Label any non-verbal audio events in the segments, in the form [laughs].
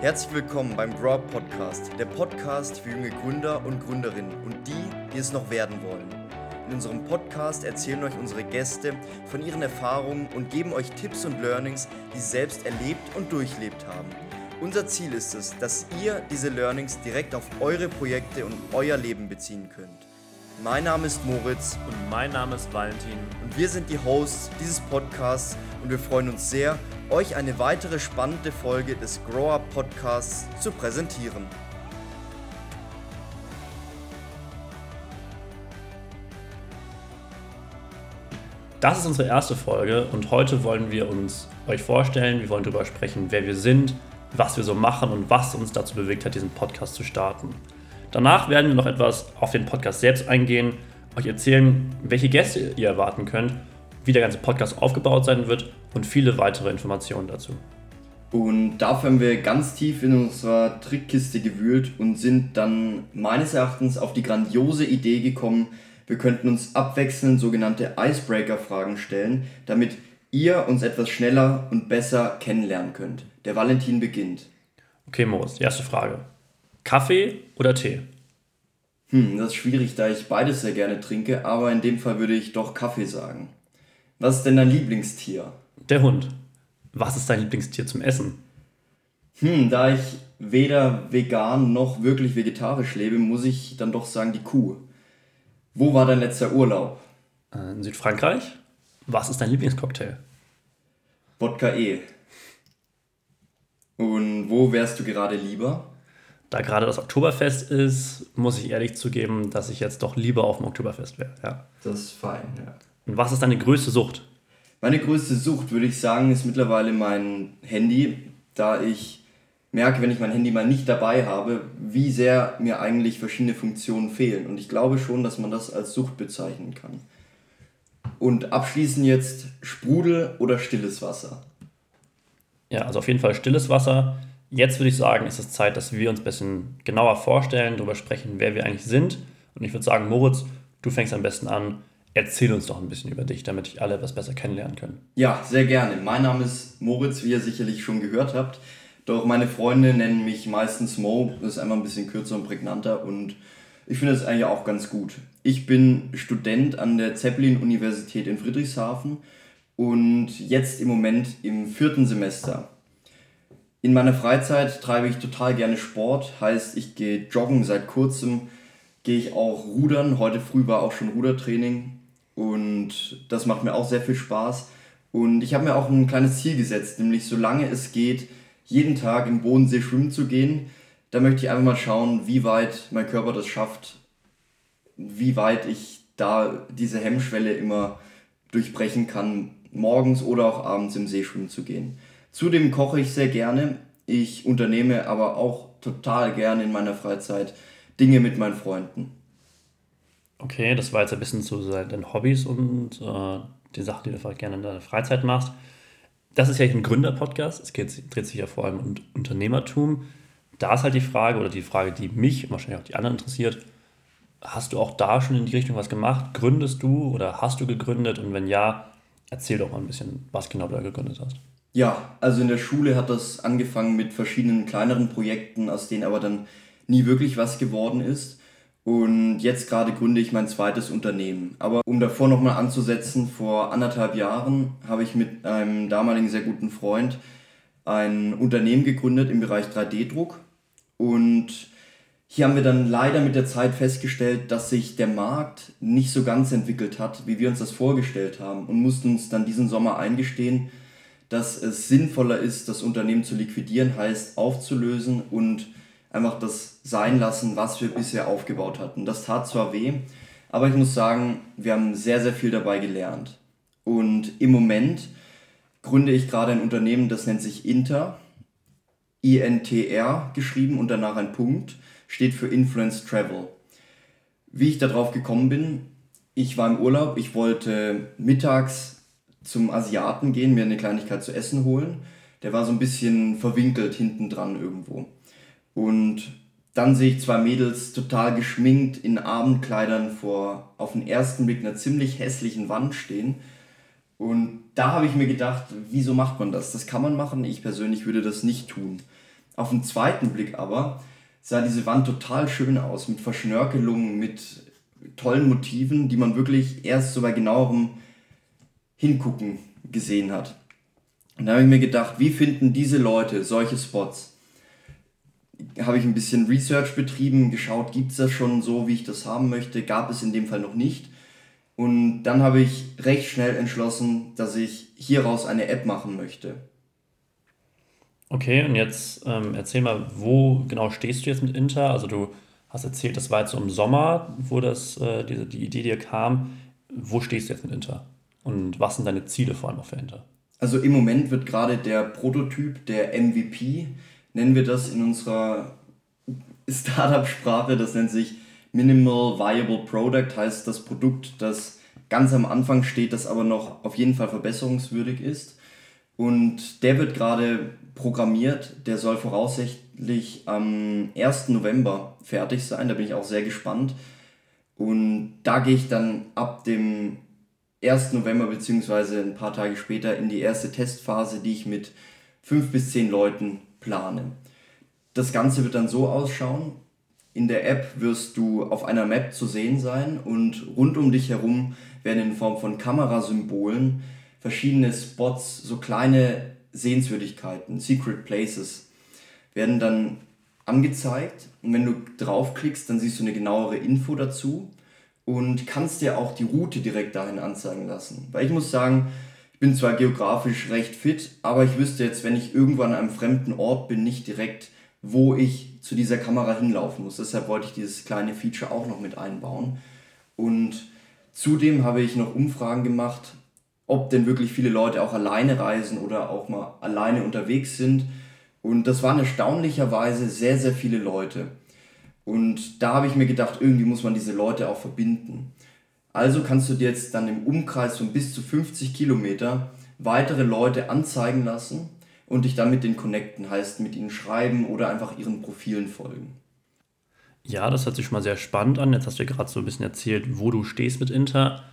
Herzlich willkommen beim Grow Up Podcast, der Podcast für junge Gründer und Gründerinnen und die, die es noch werden wollen. In unserem Podcast erzählen euch unsere Gäste von ihren Erfahrungen und geben euch Tipps und Learnings, die sie selbst erlebt und durchlebt haben. Unser Ziel ist es, dass ihr diese Learnings direkt auf eure Projekte und euer Leben beziehen könnt. Mein Name ist Moritz Und mein Name ist Valentin. und wir sind die Hosts dieses Podcasts und wir freuen uns sehr, euch eine weitere spannende Folge des Grow Up Podcasts zu präsentieren. Das ist unsere erste Folge und heute wollen wir uns euch vorstellen, wir wollen darüber sprechen, wer wir sind, was wir so machen und was uns dazu bewegt hat, diesen Podcast zu starten. Danach werden wir noch etwas auf den Podcast selbst eingehen, euch erzählen, welche Gäste ihr erwarten könnt, wie der ganze Podcast aufgebaut sein wird und viele weitere Informationen dazu. Und dafür haben wir ganz tief in unserer Trickkiste gewühlt und sind dann meines Erachtens auf die grandiose Idee gekommen, wir könnten uns abwechselnd sogenannte Icebreaker-Fragen stellen, damit ihr uns etwas schneller und besser kennenlernen könnt. Der Valentin beginnt. Okay, Moritz, die erste Frage. Kaffee oder Tee? Hm, das ist schwierig, da ich beides sehr gerne trinke, aber in dem Fall würde ich doch Kaffee sagen. Was ist denn dein Lieblingstier? Der Hund. Was ist dein Lieblingstier zum Essen? Hm, da ich weder vegan noch wirklich vegetarisch lebe, muss ich dann doch sagen die Kuh. Wo war dein letzter Urlaub? Äh, In Südfrankreich? Was ist dein Lieblingscocktail? Wodka E. Und wo wärst du gerade lieber? Da gerade das Oktoberfest ist, muss ich ehrlich zugeben, dass ich jetzt doch lieber auf dem Oktoberfest wäre. Ja. Das ist fein, ja. Und was ist deine größte Sucht? Meine größte Sucht, würde ich sagen, ist mittlerweile mein Handy, da ich merke, wenn ich mein Handy mal nicht dabei habe, wie sehr mir eigentlich verschiedene Funktionen fehlen. Und ich glaube schon, dass man das als Sucht bezeichnen kann. Und abschließend jetzt Sprudel oder stilles Wasser. Ja, also auf jeden Fall stilles Wasser. Jetzt würde ich sagen, ist es Zeit, dass wir uns ein bisschen genauer vorstellen, darüber sprechen, wer wir eigentlich sind. Und ich würde sagen, Moritz, du fängst am besten an. Erzähl uns doch ein bisschen über dich, damit ich alle etwas besser kennenlernen können. Ja, sehr gerne. Mein Name ist Moritz, wie ihr sicherlich schon gehört habt. Doch meine Freunde nennen mich meistens Mo. Das ist einfach ein bisschen kürzer und prägnanter und ich finde das eigentlich auch ganz gut. Ich bin Student an der Zeppelin-Universität in Friedrichshafen und jetzt im Moment im vierten Semester. In meiner Freizeit treibe ich total gerne Sport, heißt ich gehe joggen seit kurzem, gehe ich auch rudern. Heute früh war auch schon Rudertraining und das macht mir auch sehr viel Spaß. Und ich habe mir auch ein kleines Ziel gesetzt, nämlich solange es geht, jeden Tag im Bodensee schwimmen zu gehen. Da möchte ich einfach mal schauen, wie weit mein Körper das schafft, wie weit ich da diese Hemmschwelle immer durchbrechen kann, morgens oder auch abends im See schwimmen zu gehen. Zudem koche ich sehr gerne. Ich unternehme aber auch total gerne in meiner Freizeit Dinge mit meinen Freunden. Okay, das war jetzt ein bisschen zu deinen Hobbys und äh, die Sachen, die du vielleicht gerne in deiner Freizeit machst. Das ist ja ein Gründer-Podcast. Es geht, dreht sich ja vor allem um Unternehmertum. Da ist halt die Frage, oder die Frage, die mich und wahrscheinlich auch die anderen interessiert, hast du auch da schon in die Richtung was gemacht? Gründest du oder hast du gegründet? Und wenn ja, erzähl doch mal ein bisschen, was genau du da gegründet hast. Ja, also in der Schule hat das angefangen mit verschiedenen kleineren Projekten, aus denen aber dann nie wirklich was geworden ist. Und jetzt gerade gründe ich mein zweites Unternehmen. Aber um davor nochmal anzusetzen, vor anderthalb Jahren habe ich mit einem damaligen sehr guten Freund ein Unternehmen gegründet im Bereich 3D-Druck. Und hier haben wir dann leider mit der Zeit festgestellt, dass sich der Markt nicht so ganz entwickelt hat, wie wir uns das vorgestellt haben. Und mussten uns dann diesen Sommer eingestehen, dass es sinnvoller ist, das Unternehmen zu liquidieren, heißt aufzulösen und einfach das sein lassen, was wir bisher aufgebaut hatten. Das tat zwar weh, aber ich muss sagen, wir haben sehr, sehr viel dabei gelernt. Und im Moment gründe ich gerade ein Unternehmen, das nennt sich Inter, INTR geschrieben und danach ein Punkt, steht für Influence Travel. Wie ich darauf gekommen bin, ich war im Urlaub, ich wollte mittags zum Asiaten gehen, mir eine Kleinigkeit zu essen holen. Der war so ein bisschen verwinkelt hinten dran irgendwo. Und dann sehe ich zwei Mädels total geschminkt in Abendkleidern vor auf den ersten Blick einer ziemlich hässlichen Wand stehen. Und da habe ich mir gedacht, wieso macht man das? Das kann man machen, ich persönlich würde das nicht tun. Auf den zweiten Blick aber sah diese Wand total schön aus, mit Verschnörkelungen, mit tollen Motiven, die man wirklich erst so bei genauerem Hingucken gesehen hat. Und da habe ich mir gedacht, wie finden diese Leute solche Spots? Habe ich ein bisschen Research betrieben, geschaut, gibt es das schon so, wie ich das haben möchte? Gab es in dem Fall noch nicht. Und dann habe ich recht schnell entschlossen, dass ich hieraus eine App machen möchte. Okay, und jetzt ähm, erzähl mal, wo genau stehst du jetzt mit Inter? Also du hast erzählt, das war jetzt so im Sommer, wo das, äh, diese, die Idee dir kam. Wo stehst du jetzt mit Inter? Und was sind deine Ziele vor allem auch für Inter? Also im Moment wird gerade der Prototyp, der MVP, nennen wir das in unserer Startup-Sprache, das nennt sich Minimal Viable Product, heißt das Produkt, das ganz am Anfang steht, das aber noch auf jeden Fall verbesserungswürdig ist. Und der wird gerade programmiert, der soll voraussichtlich am 1. November fertig sein, da bin ich auch sehr gespannt. Und da gehe ich dann ab dem 1. November beziehungsweise ein paar Tage später in die erste Testphase, die ich mit 5 bis 10 Leuten plane. Das Ganze wird dann so ausschauen. In der App wirst du auf einer Map zu sehen sein und rund um dich herum werden in Form von Kamerasymbolen verschiedene Spots, so kleine Sehenswürdigkeiten, Secret Places, werden dann angezeigt. Und wenn du draufklickst, dann siehst du eine genauere Info dazu und kannst dir auch die Route direkt dahin anzeigen lassen. Weil ich muss sagen, bin zwar geografisch recht fit, aber ich wüsste jetzt, wenn ich irgendwo an einem fremden Ort bin, nicht direkt, wo ich zu dieser Kamera hinlaufen muss. Deshalb wollte ich dieses kleine Feature auch noch mit einbauen. Und zudem habe ich noch Umfragen gemacht, ob denn wirklich viele Leute auch alleine reisen oder auch mal alleine unterwegs sind. Und das waren erstaunlicherweise sehr, sehr viele Leute. Und da habe ich mir gedacht, irgendwie muss man diese Leute auch verbinden. Also kannst du dir jetzt dann im Umkreis von bis zu 50 Kilometer weitere Leute anzeigen lassen und dich dann mit denen connecten, heißt mit ihnen schreiben oder einfach ihren Profilen folgen. Ja, das hört sich schon mal sehr spannend an. Jetzt hast du ja gerade so ein bisschen erzählt, wo du stehst mit Inter.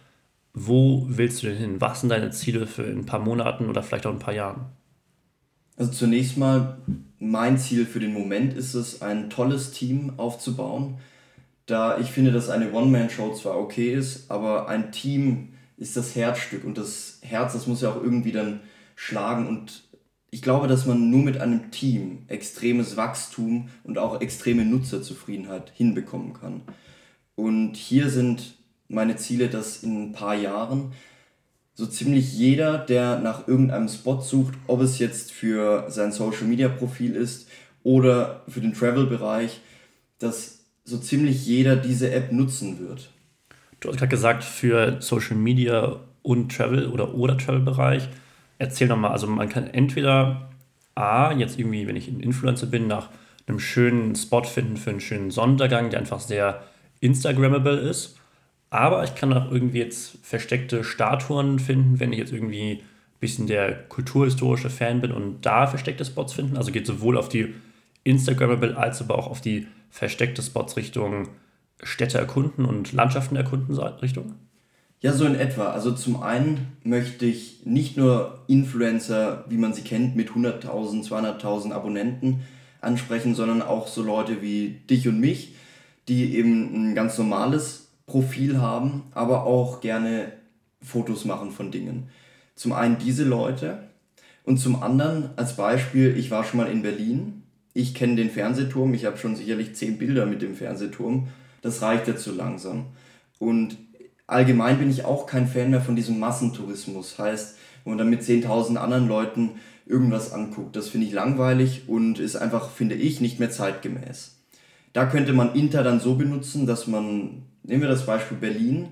Wo willst du denn hin? Was sind deine Ziele für ein paar Monaten oder vielleicht auch ein paar Jahren? Also zunächst mal, mein Ziel für den Moment ist es, ein tolles Team aufzubauen. Da ich finde, dass eine One-Man-Show zwar okay ist, aber ein Team ist das Herzstück und das Herz, das muss ja auch irgendwie dann schlagen und ich glaube, dass man nur mit einem Team extremes Wachstum und auch extreme Nutzerzufriedenheit hinbekommen kann. Und hier sind meine Ziele, dass in ein paar Jahren so ziemlich jeder, der nach irgendeinem Spot sucht, ob es jetzt für sein Social Media Profil ist oder für den Travel-Bereich, dass so ziemlich jeder diese App nutzen wird. Du hast gerade gesagt, für Social Media und Travel oder oder Travel-Bereich. Erzähl nochmal, also man kann entweder A, jetzt irgendwie, wenn ich ein Influencer bin, nach einem schönen Spot finden für einen schönen Sonnenuntergang, der einfach sehr Instagrammable ist aber ich kann auch irgendwie jetzt versteckte Statuen finden, wenn ich jetzt irgendwie ein bisschen der kulturhistorische Fan bin und da versteckte Spots finden. Also geht sowohl auf die Instagrammable als aber auch auf die versteckte Spots Richtung Städte erkunden und Landschaften erkunden Richtung. Ja, so in etwa. Also zum einen möchte ich nicht nur Influencer, wie man sie kennt, mit 100.000, 200.000 Abonnenten ansprechen, sondern auch so Leute wie dich und mich, die eben ein ganz normales Profil haben, aber auch gerne Fotos machen von Dingen. Zum einen diese Leute und zum anderen als Beispiel, ich war schon mal in Berlin, ich kenne den Fernsehturm, ich habe schon sicherlich zehn Bilder mit dem Fernsehturm, das reicht jetzt so langsam. Und allgemein bin ich auch kein Fan mehr von diesem Massentourismus, heißt, wo man dann mit 10.000 anderen Leuten irgendwas anguckt. Das finde ich langweilig und ist einfach, finde ich, nicht mehr zeitgemäß. Da könnte man Inter dann so benutzen, dass man nehmen wir das Beispiel Berlin,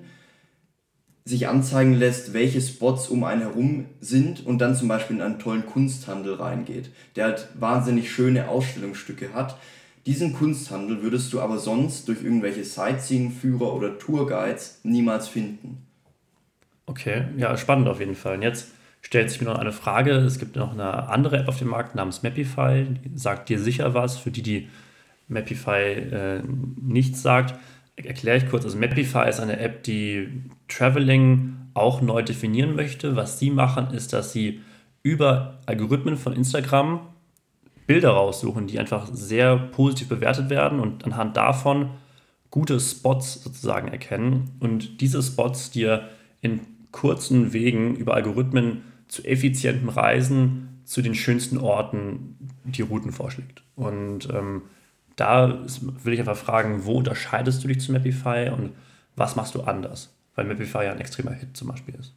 sich anzeigen lässt, welche Spots um einen herum sind und dann zum Beispiel in einen tollen Kunsthandel reingeht, der halt wahnsinnig schöne Ausstellungsstücke hat. Diesen Kunsthandel würdest du aber sonst durch irgendwelche Sightseeing-Führer oder Tourguides niemals finden. Okay, ja, spannend auf jeden Fall. Und jetzt stellt sich mir noch eine Frage. Es gibt noch eine andere App auf dem Markt namens Mapify. Sagt dir sicher was. Für die, die Mapify äh, nichts sagt, erkläre ich kurz. Also Mapify ist eine App, die Traveling auch neu definieren möchte. Was sie machen, ist, dass sie über Algorithmen von Instagram Bilder raussuchen, die einfach sehr positiv bewertet werden und anhand davon gute Spots sozusagen erkennen und diese Spots dir in kurzen Wegen über Algorithmen zu effizientem Reisen zu den schönsten Orten die Routen vorschlägt. Und ähm, da will ich einfach fragen, wo unterscheidest du dich zu Mapify und was machst du anders? Weil Mapify ja ein extremer Hit zum Beispiel ist.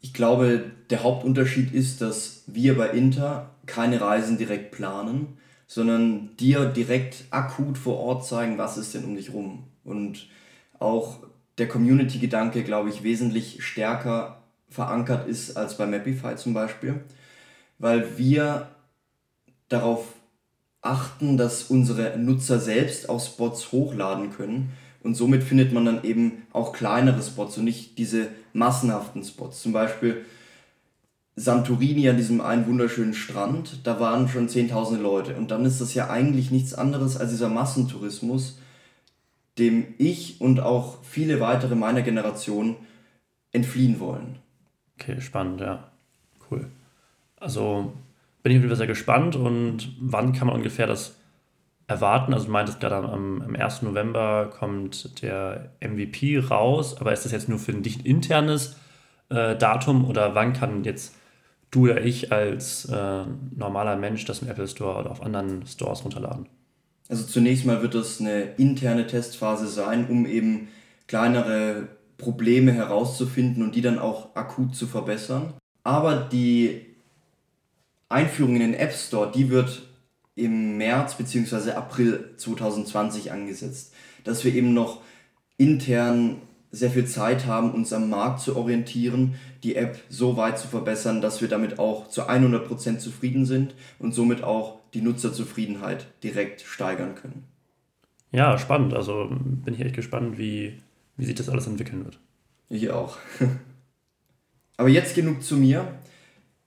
Ich glaube, der Hauptunterschied ist, dass wir bei Inter keine Reisen direkt planen, sondern dir direkt akut vor Ort zeigen, was ist denn um dich rum. Und auch der Community-Gedanke, glaube ich, wesentlich stärker verankert ist als bei Mapify zum Beispiel, weil wir darauf achten, dass unsere Nutzer selbst auch Spots hochladen können und somit findet man dann eben auch kleinere Spots und nicht diese massenhaften Spots. Zum Beispiel Santorini an diesem einen wunderschönen Strand, da waren schon zehntausende Leute. Und dann ist das ja eigentlich nichts anderes als dieser Massentourismus, dem ich und auch viele weitere meiner Generation entfliehen wollen. Okay, spannend, ja. Cool. Also bin ich wieder sehr gespannt und wann kann man ungefähr das erwarten? Also du meintest gerade am, am 1. November kommt der MVP raus, aber ist das jetzt nur für ein dich internes äh, Datum oder wann kann jetzt du oder ich als äh, normaler Mensch das im Apple Store oder auf anderen Stores runterladen? Also zunächst mal wird das eine interne Testphase sein, um eben kleinere Probleme herauszufinden und die dann auch akut zu verbessern. Aber die Einführung in den App Store, die wird im März bzw. April 2020 angesetzt, dass wir eben noch intern sehr viel Zeit haben, uns am Markt zu orientieren, die App so weit zu verbessern, dass wir damit auch zu 100% zufrieden sind und somit auch die Nutzerzufriedenheit direkt steigern können. Ja, spannend. Also bin ich echt gespannt, wie, wie sich das alles entwickeln wird. Ich auch. [laughs] Aber jetzt genug zu mir.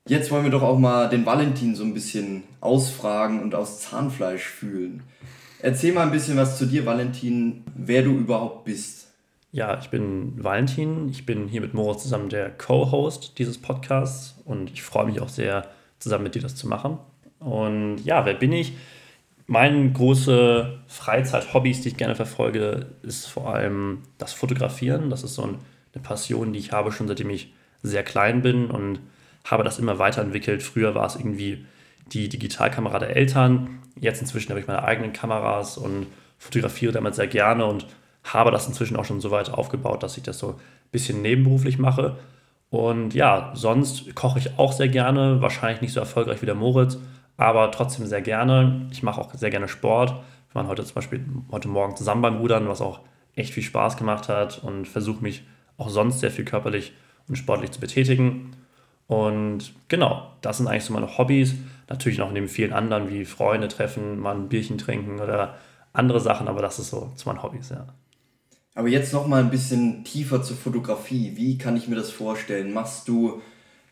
Jetzt wollen wir doch auch mal den Valentin so ein bisschen ausfragen und aus Zahnfleisch fühlen. Erzähl mal ein bisschen was zu dir, Valentin, wer du überhaupt bist. Ja, ich bin Valentin. Ich bin hier mit Moritz zusammen der Co-Host dieses Podcasts und ich freue mich auch sehr, zusammen mit dir das zu machen. Und ja, wer bin ich? Meine große Freizeit-Hobbys, die ich gerne verfolge, ist vor allem das Fotografieren. Das ist so eine Passion, die ich habe schon seitdem ich sehr klein bin und habe das immer weiterentwickelt. Früher war es irgendwie die Digitalkamera der Eltern. Jetzt inzwischen habe ich meine eigenen Kameras und fotografiere damit sehr gerne und habe das inzwischen auch schon so weit aufgebaut, dass ich das so ein bisschen nebenberuflich mache. Und ja, sonst koche ich auch sehr gerne, wahrscheinlich nicht so erfolgreich wie der Moritz, aber trotzdem sehr gerne. Ich mache auch sehr gerne Sport. Wir waren heute zum Beispiel heute Morgen zusammen beim Rudern, was auch echt viel Spaß gemacht hat und versuche mich auch sonst sehr viel körperlich und sportlich zu betätigen. Und genau, das sind eigentlich so meine Hobbys. Natürlich noch neben vielen anderen wie Freunde treffen, mal ein Bierchen trinken oder andere Sachen, aber das ist so zu meinen Hobbys, ja. Aber jetzt noch mal ein bisschen tiefer zur Fotografie. Wie kann ich mir das vorstellen? Machst du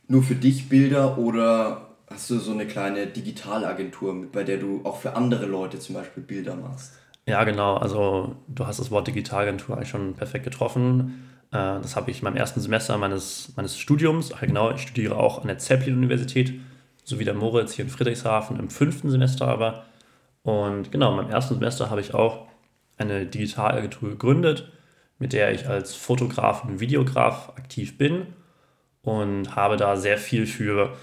nur für dich Bilder oder hast du so eine kleine Digitalagentur, bei der du auch für andere Leute zum Beispiel Bilder machst? Ja, genau. Also du hast das Wort Digitalagentur eigentlich schon perfekt getroffen. Äh, das habe ich in meinem ersten Semester meines, meines Studiums. Ach, genau, ich studiere auch an der Zeppelin-Universität, so wie der Moritz hier in Friedrichshafen im fünften Semester aber. Und genau, in meinem ersten Semester habe ich auch eine Digitalagentur gegründet, mit der ich als Fotograf und Videograf aktiv bin und habe da sehr viel für,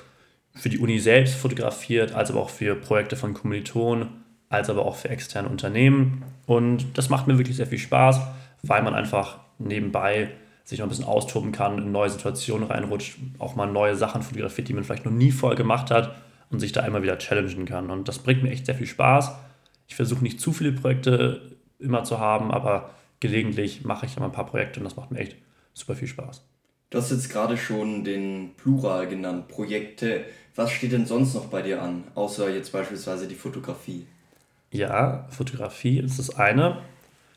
für die Uni selbst fotografiert, als aber auch für Projekte von Kommilitonen, als aber auch für externe Unternehmen. Und das macht mir wirklich sehr viel Spaß, weil man einfach nebenbei sich noch ein bisschen austoben kann, in neue Situationen reinrutscht, auch mal neue Sachen fotografiert, die man vielleicht noch nie vorher gemacht hat und sich da immer wieder challengen kann. Und das bringt mir echt sehr viel Spaß. Ich versuche nicht zu viele Projekte immer zu haben, aber gelegentlich mache ich immer ein paar Projekte und das macht mir echt super viel Spaß. Du hast jetzt gerade schon den Plural genannt, Projekte. Was steht denn sonst noch bei dir an, außer jetzt beispielsweise die Fotografie? Ja, Fotografie ist das eine.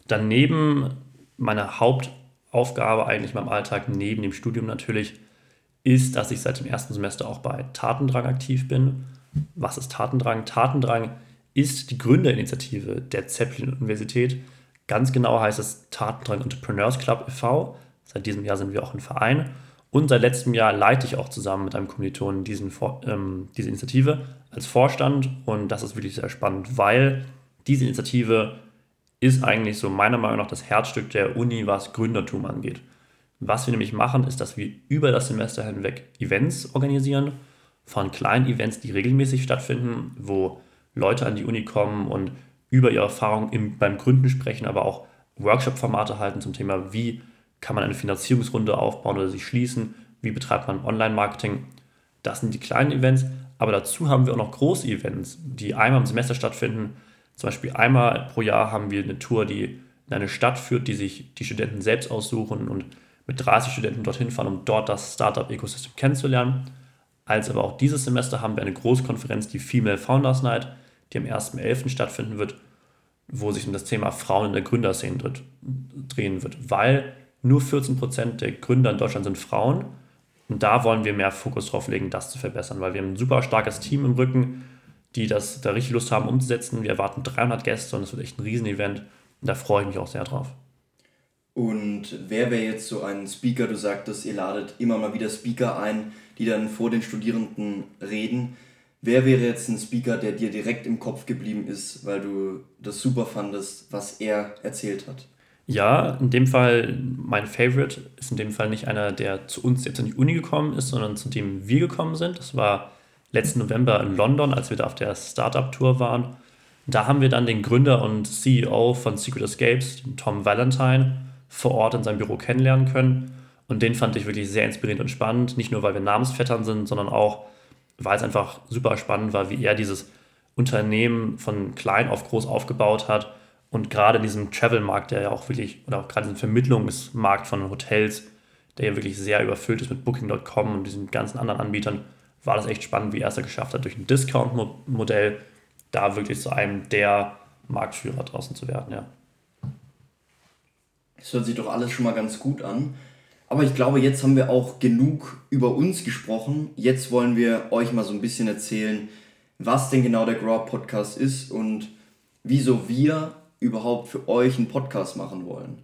Daneben meine Hauptaufgabe eigentlich in meinem Alltag, neben dem Studium natürlich, ist, dass ich seit dem ersten Semester auch bei Tatendrang aktiv bin. Was ist Tatendrang? Tatendrang ist die Gründerinitiative der Zeppelin-Universität. Ganz genau heißt es Tatendrang Entrepreneurs Club e.V. Seit diesem Jahr sind wir auch ein Verein. Und seit letztem Jahr leite ich auch zusammen mit einem Kommilitonen diesen, ähm, diese Initiative als Vorstand. Und das ist wirklich sehr spannend, weil diese Initiative ist eigentlich so meiner Meinung nach das Herzstück der Uni, was Gründertum angeht. Was wir nämlich machen, ist, dass wir über das Semester hinweg Events organisieren, von kleinen Events, die regelmäßig stattfinden, wo Leute an die Uni kommen und über ihre Erfahrungen im, beim Gründen sprechen, aber auch Workshop-Formate halten zum Thema, wie kann man eine Finanzierungsrunde aufbauen oder sich schließen, wie betreibt man Online-Marketing. Das sind die kleinen Events, aber dazu haben wir auch noch große Events, die einmal im Semester stattfinden. Zum Beispiel einmal pro Jahr haben wir eine Tour, die in eine Stadt führt, die sich die Studenten selbst aussuchen und mit 30 Studenten dorthin fahren, um dort das Startup-Ökosystem kennenzulernen. Als aber auch dieses Semester haben wir eine Großkonferenz, die Female Founders Night, die am 1.11. stattfinden wird, wo sich um das Thema Frauen in der Gründerszene drehen wird, weil nur 14% der Gründer in Deutschland sind Frauen. Und da wollen wir mehr Fokus drauf legen, das zu verbessern, weil wir haben ein super starkes Team im Rücken, die das da richtig Lust haben umzusetzen. Wir erwarten 300 Gäste und es wird echt ein Riesenevent. Und da freue ich mich auch sehr drauf. Und wer wäre jetzt so ein Speaker? Du sagtest, ihr ladet immer mal wieder Speaker ein, die dann vor den Studierenden reden. Wer wäre jetzt ein Speaker, der dir direkt im Kopf geblieben ist, weil du das super fandest, was er erzählt hat? Ja, in dem Fall, mein Favorite ist in dem Fall nicht einer, der zu uns jetzt in die Uni gekommen ist, sondern zu dem wir gekommen sind. Das war letzten November in London, als wir da auf der Startup-Tour waren. Da haben wir dann den Gründer und CEO von Secret Escapes, Tom Valentine, vor Ort in seinem Büro kennenlernen können. Und den fand ich wirklich sehr inspirierend und spannend. Nicht nur, weil wir Namensvettern sind, sondern auch, weil es einfach super spannend war, wie er dieses Unternehmen von klein auf groß aufgebaut hat und gerade in diesem Travel-Markt, der ja auch wirklich, oder auch gerade in diesem Vermittlungsmarkt von Hotels, der ja wirklich sehr überfüllt ist mit Booking.com und diesen ganzen anderen Anbietern, war das echt spannend, wie er es geschafft hat, durch ein Discount-Modell da wirklich zu einem der Marktführer draußen zu werden, ja. Das hört sich doch alles schon mal ganz gut an. Aber ich glaube, jetzt haben wir auch genug über uns gesprochen. Jetzt wollen wir euch mal so ein bisschen erzählen, was denn genau der Grow Podcast ist und wieso wir überhaupt für euch einen Podcast machen wollen.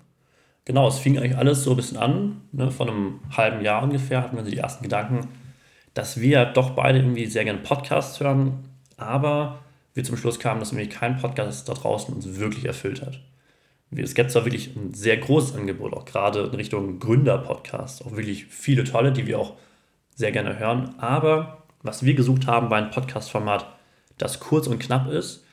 Genau, es fing eigentlich alles so ein bisschen an. Ne? Vor einem halben Jahr ungefähr hatten wir die ersten Gedanken, dass wir doch beide irgendwie sehr gerne Podcasts hören, aber wir zum Schluss kamen, dass nämlich kein Podcast da draußen uns wirklich erfüllt hat. Es gibt zwar wirklich ein sehr großes Angebot, auch gerade in Richtung Gründer-Podcasts, auch wirklich viele tolle, die wir auch sehr gerne hören, aber was wir gesucht haben, war ein Podcast-Format, das kurz und knapp ist,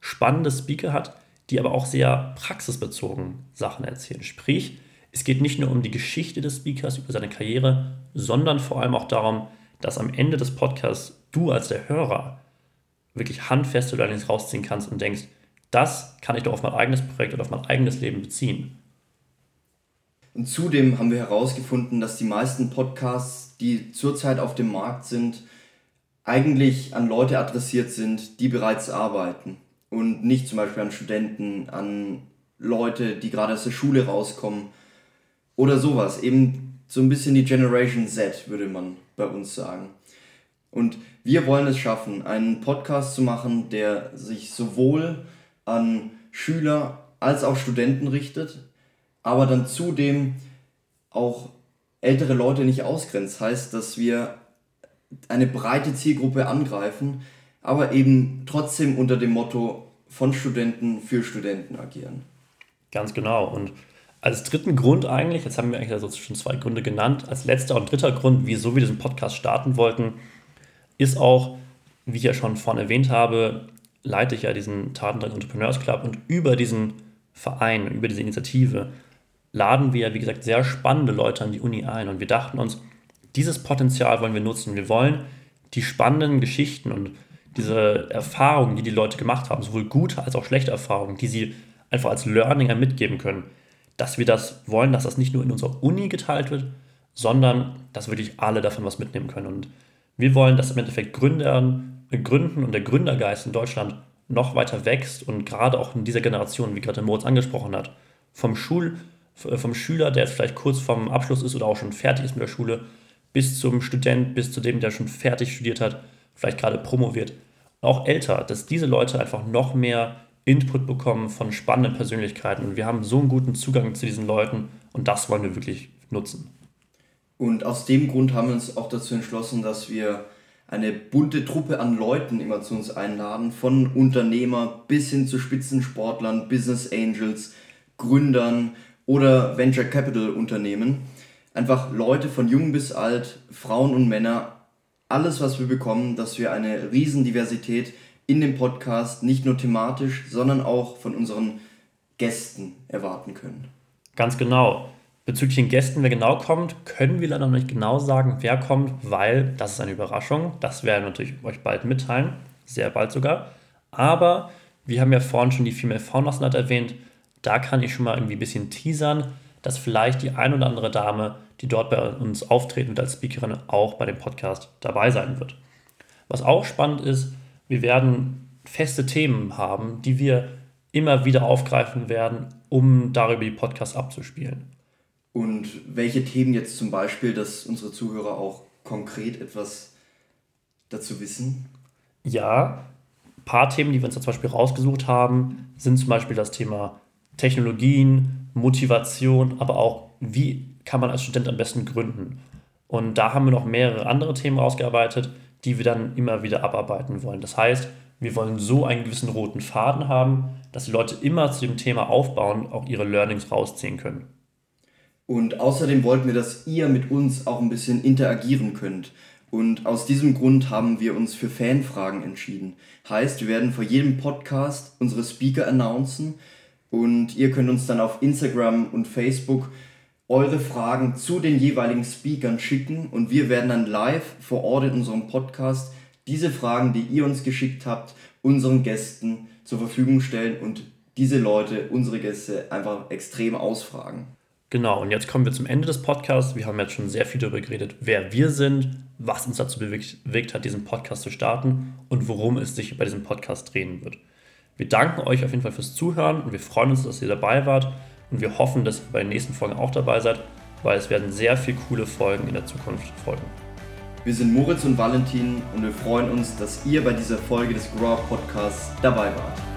spannende Speaker hat, die aber auch sehr praxisbezogen Sachen erzählen. Sprich, es geht nicht nur um die Geschichte des Speakers über seine Karriere, sondern vor allem auch darum, dass am Ende des Podcasts du als der Hörer wirklich handfeste Learnings rausziehen kannst und denkst, das kann ich doch auf mein eigenes Projekt oder auf mein eigenes Leben beziehen. Und zudem haben wir herausgefunden, dass die meisten Podcasts, die zurzeit auf dem Markt sind, eigentlich an Leute adressiert sind, die bereits arbeiten und nicht zum Beispiel an Studenten, an Leute, die gerade aus der Schule rauskommen oder sowas. Eben so ein bisschen die Generation Z, würde man bei uns sagen. Und wir wollen es schaffen, einen Podcast zu machen, der sich sowohl an Schüler als auch Studenten richtet, aber dann zudem auch ältere Leute nicht ausgrenzt. Heißt, dass wir eine breite Zielgruppe angreifen, aber eben trotzdem unter dem Motto von Studenten für Studenten agieren. Ganz genau. Und als dritten Grund eigentlich, jetzt haben wir eigentlich also schon zwei Gründe genannt, als letzter und dritter Grund, wieso wir diesen Podcast starten wollten, ist auch, wie ich ja schon vorhin erwähnt habe, leite ich ja diesen Tatendrang Entrepreneurs Club und über diesen Verein, über diese Initiative laden wir, wie gesagt, sehr spannende Leute an die Uni ein und wir dachten uns, dieses Potenzial wollen wir nutzen. Wir wollen die spannenden Geschichten und diese Erfahrungen, die die Leute gemacht haben, sowohl gute als auch schlechte Erfahrungen, die sie einfach als Learning mitgeben können, dass wir das wollen, dass das nicht nur in unserer Uni geteilt wird, sondern dass wirklich alle davon was mitnehmen können. Und wir wollen, dass im Endeffekt Gründern, Gründen und der Gründergeist in Deutschland noch weiter wächst und gerade auch in dieser Generation, wie gerade Moritz angesprochen hat, vom, Schul, vom Schüler, der jetzt vielleicht kurz vorm Abschluss ist oder auch schon fertig ist mit der Schule, bis zum Student, bis zu dem, der schon fertig studiert hat, vielleicht gerade promoviert, auch älter, dass diese Leute einfach noch mehr Input bekommen von spannenden Persönlichkeiten. Und wir haben so einen guten Zugang zu diesen Leuten und das wollen wir wirklich nutzen. Und aus dem Grund haben wir uns auch dazu entschlossen, dass wir eine bunte Truppe an Leuten immer zu uns einladen, von Unternehmer bis hin zu Spitzensportlern, Business Angels, Gründern oder Venture Capital Unternehmen. Einfach Leute von jung bis alt, Frauen und Männer, alles was wir bekommen, dass wir eine Riesendiversität in dem Podcast nicht nur thematisch, sondern auch von unseren Gästen erwarten können. Ganz genau. Bezüglich den Gästen, wer genau kommt, können wir leider noch nicht genau sagen, wer kommt, weil das ist eine Überraschung. Das werden wir natürlich euch bald mitteilen, sehr bald sogar. Aber wir haben ja vorhin schon die Female Founders erwähnt. Da kann ich schon mal irgendwie ein bisschen teasern, dass vielleicht die ein oder andere Dame, die dort bei uns auftreten wird als Speakerin, auch bei dem Podcast dabei sein wird. Was auch spannend ist, wir werden feste Themen haben, die wir immer wieder aufgreifen werden, um darüber die Podcasts abzuspielen. Und welche Themen jetzt zum Beispiel, dass unsere Zuhörer auch konkret etwas dazu wissen? Ja, ein paar Themen, die wir uns da zum Beispiel rausgesucht haben, sind zum Beispiel das Thema Technologien, Motivation, aber auch, wie kann man als Student am besten gründen. Und da haben wir noch mehrere andere Themen rausgearbeitet, die wir dann immer wieder abarbeiten wollen. Das heißt, wir wollen so einen gewissen roten Faden haben, dass die Leute immer zu dem Thema aufbauen, auch ihre Learnings rausziehen können. Und außerdem wollten wir, dass ihr mit uns auch ein bisschen interagieren könnt. Und aus diesem Grund haben wir uns für Fanfragen entschieden. Heißt, wir werden vor jedem Podcast unsere Speaker announcen und ihr könnt uns dann auf Instagram und Facebook eure Fragen zu den jeweiligen Speakern schicken und wir werden dann live vor Ort in unserem Podcast diese Fragen, die ihr uns geschickt habt, unseren Gästen zur Verfügung stellen und diese Leute, unsere Gäste, einfach extrem ausfragen. Genau, und jetzt kommen wir zum Ende des Podcasts. Wir haben jetzt schon sehr viel darüber geredet, wer wir sind, was uns dazu bewegt, bewegt hat, diesen Podcast zu starten und worum es sich bei diesem Podcast drehen wird. Wir danken euch auf jeden Fall fürs Zuhören und wir freuen uns, dass ihr dabei wart und wir hoffen, dass ihr bei den nächsten Folgen auch dabei seid, weil es werden sehr viele coole Folgen in der Zukunft folgen. Wir sind Moritz und Valentin und wir freuen uns, dass ihr bei dieser Folge des Grow Podcasts dabei wart.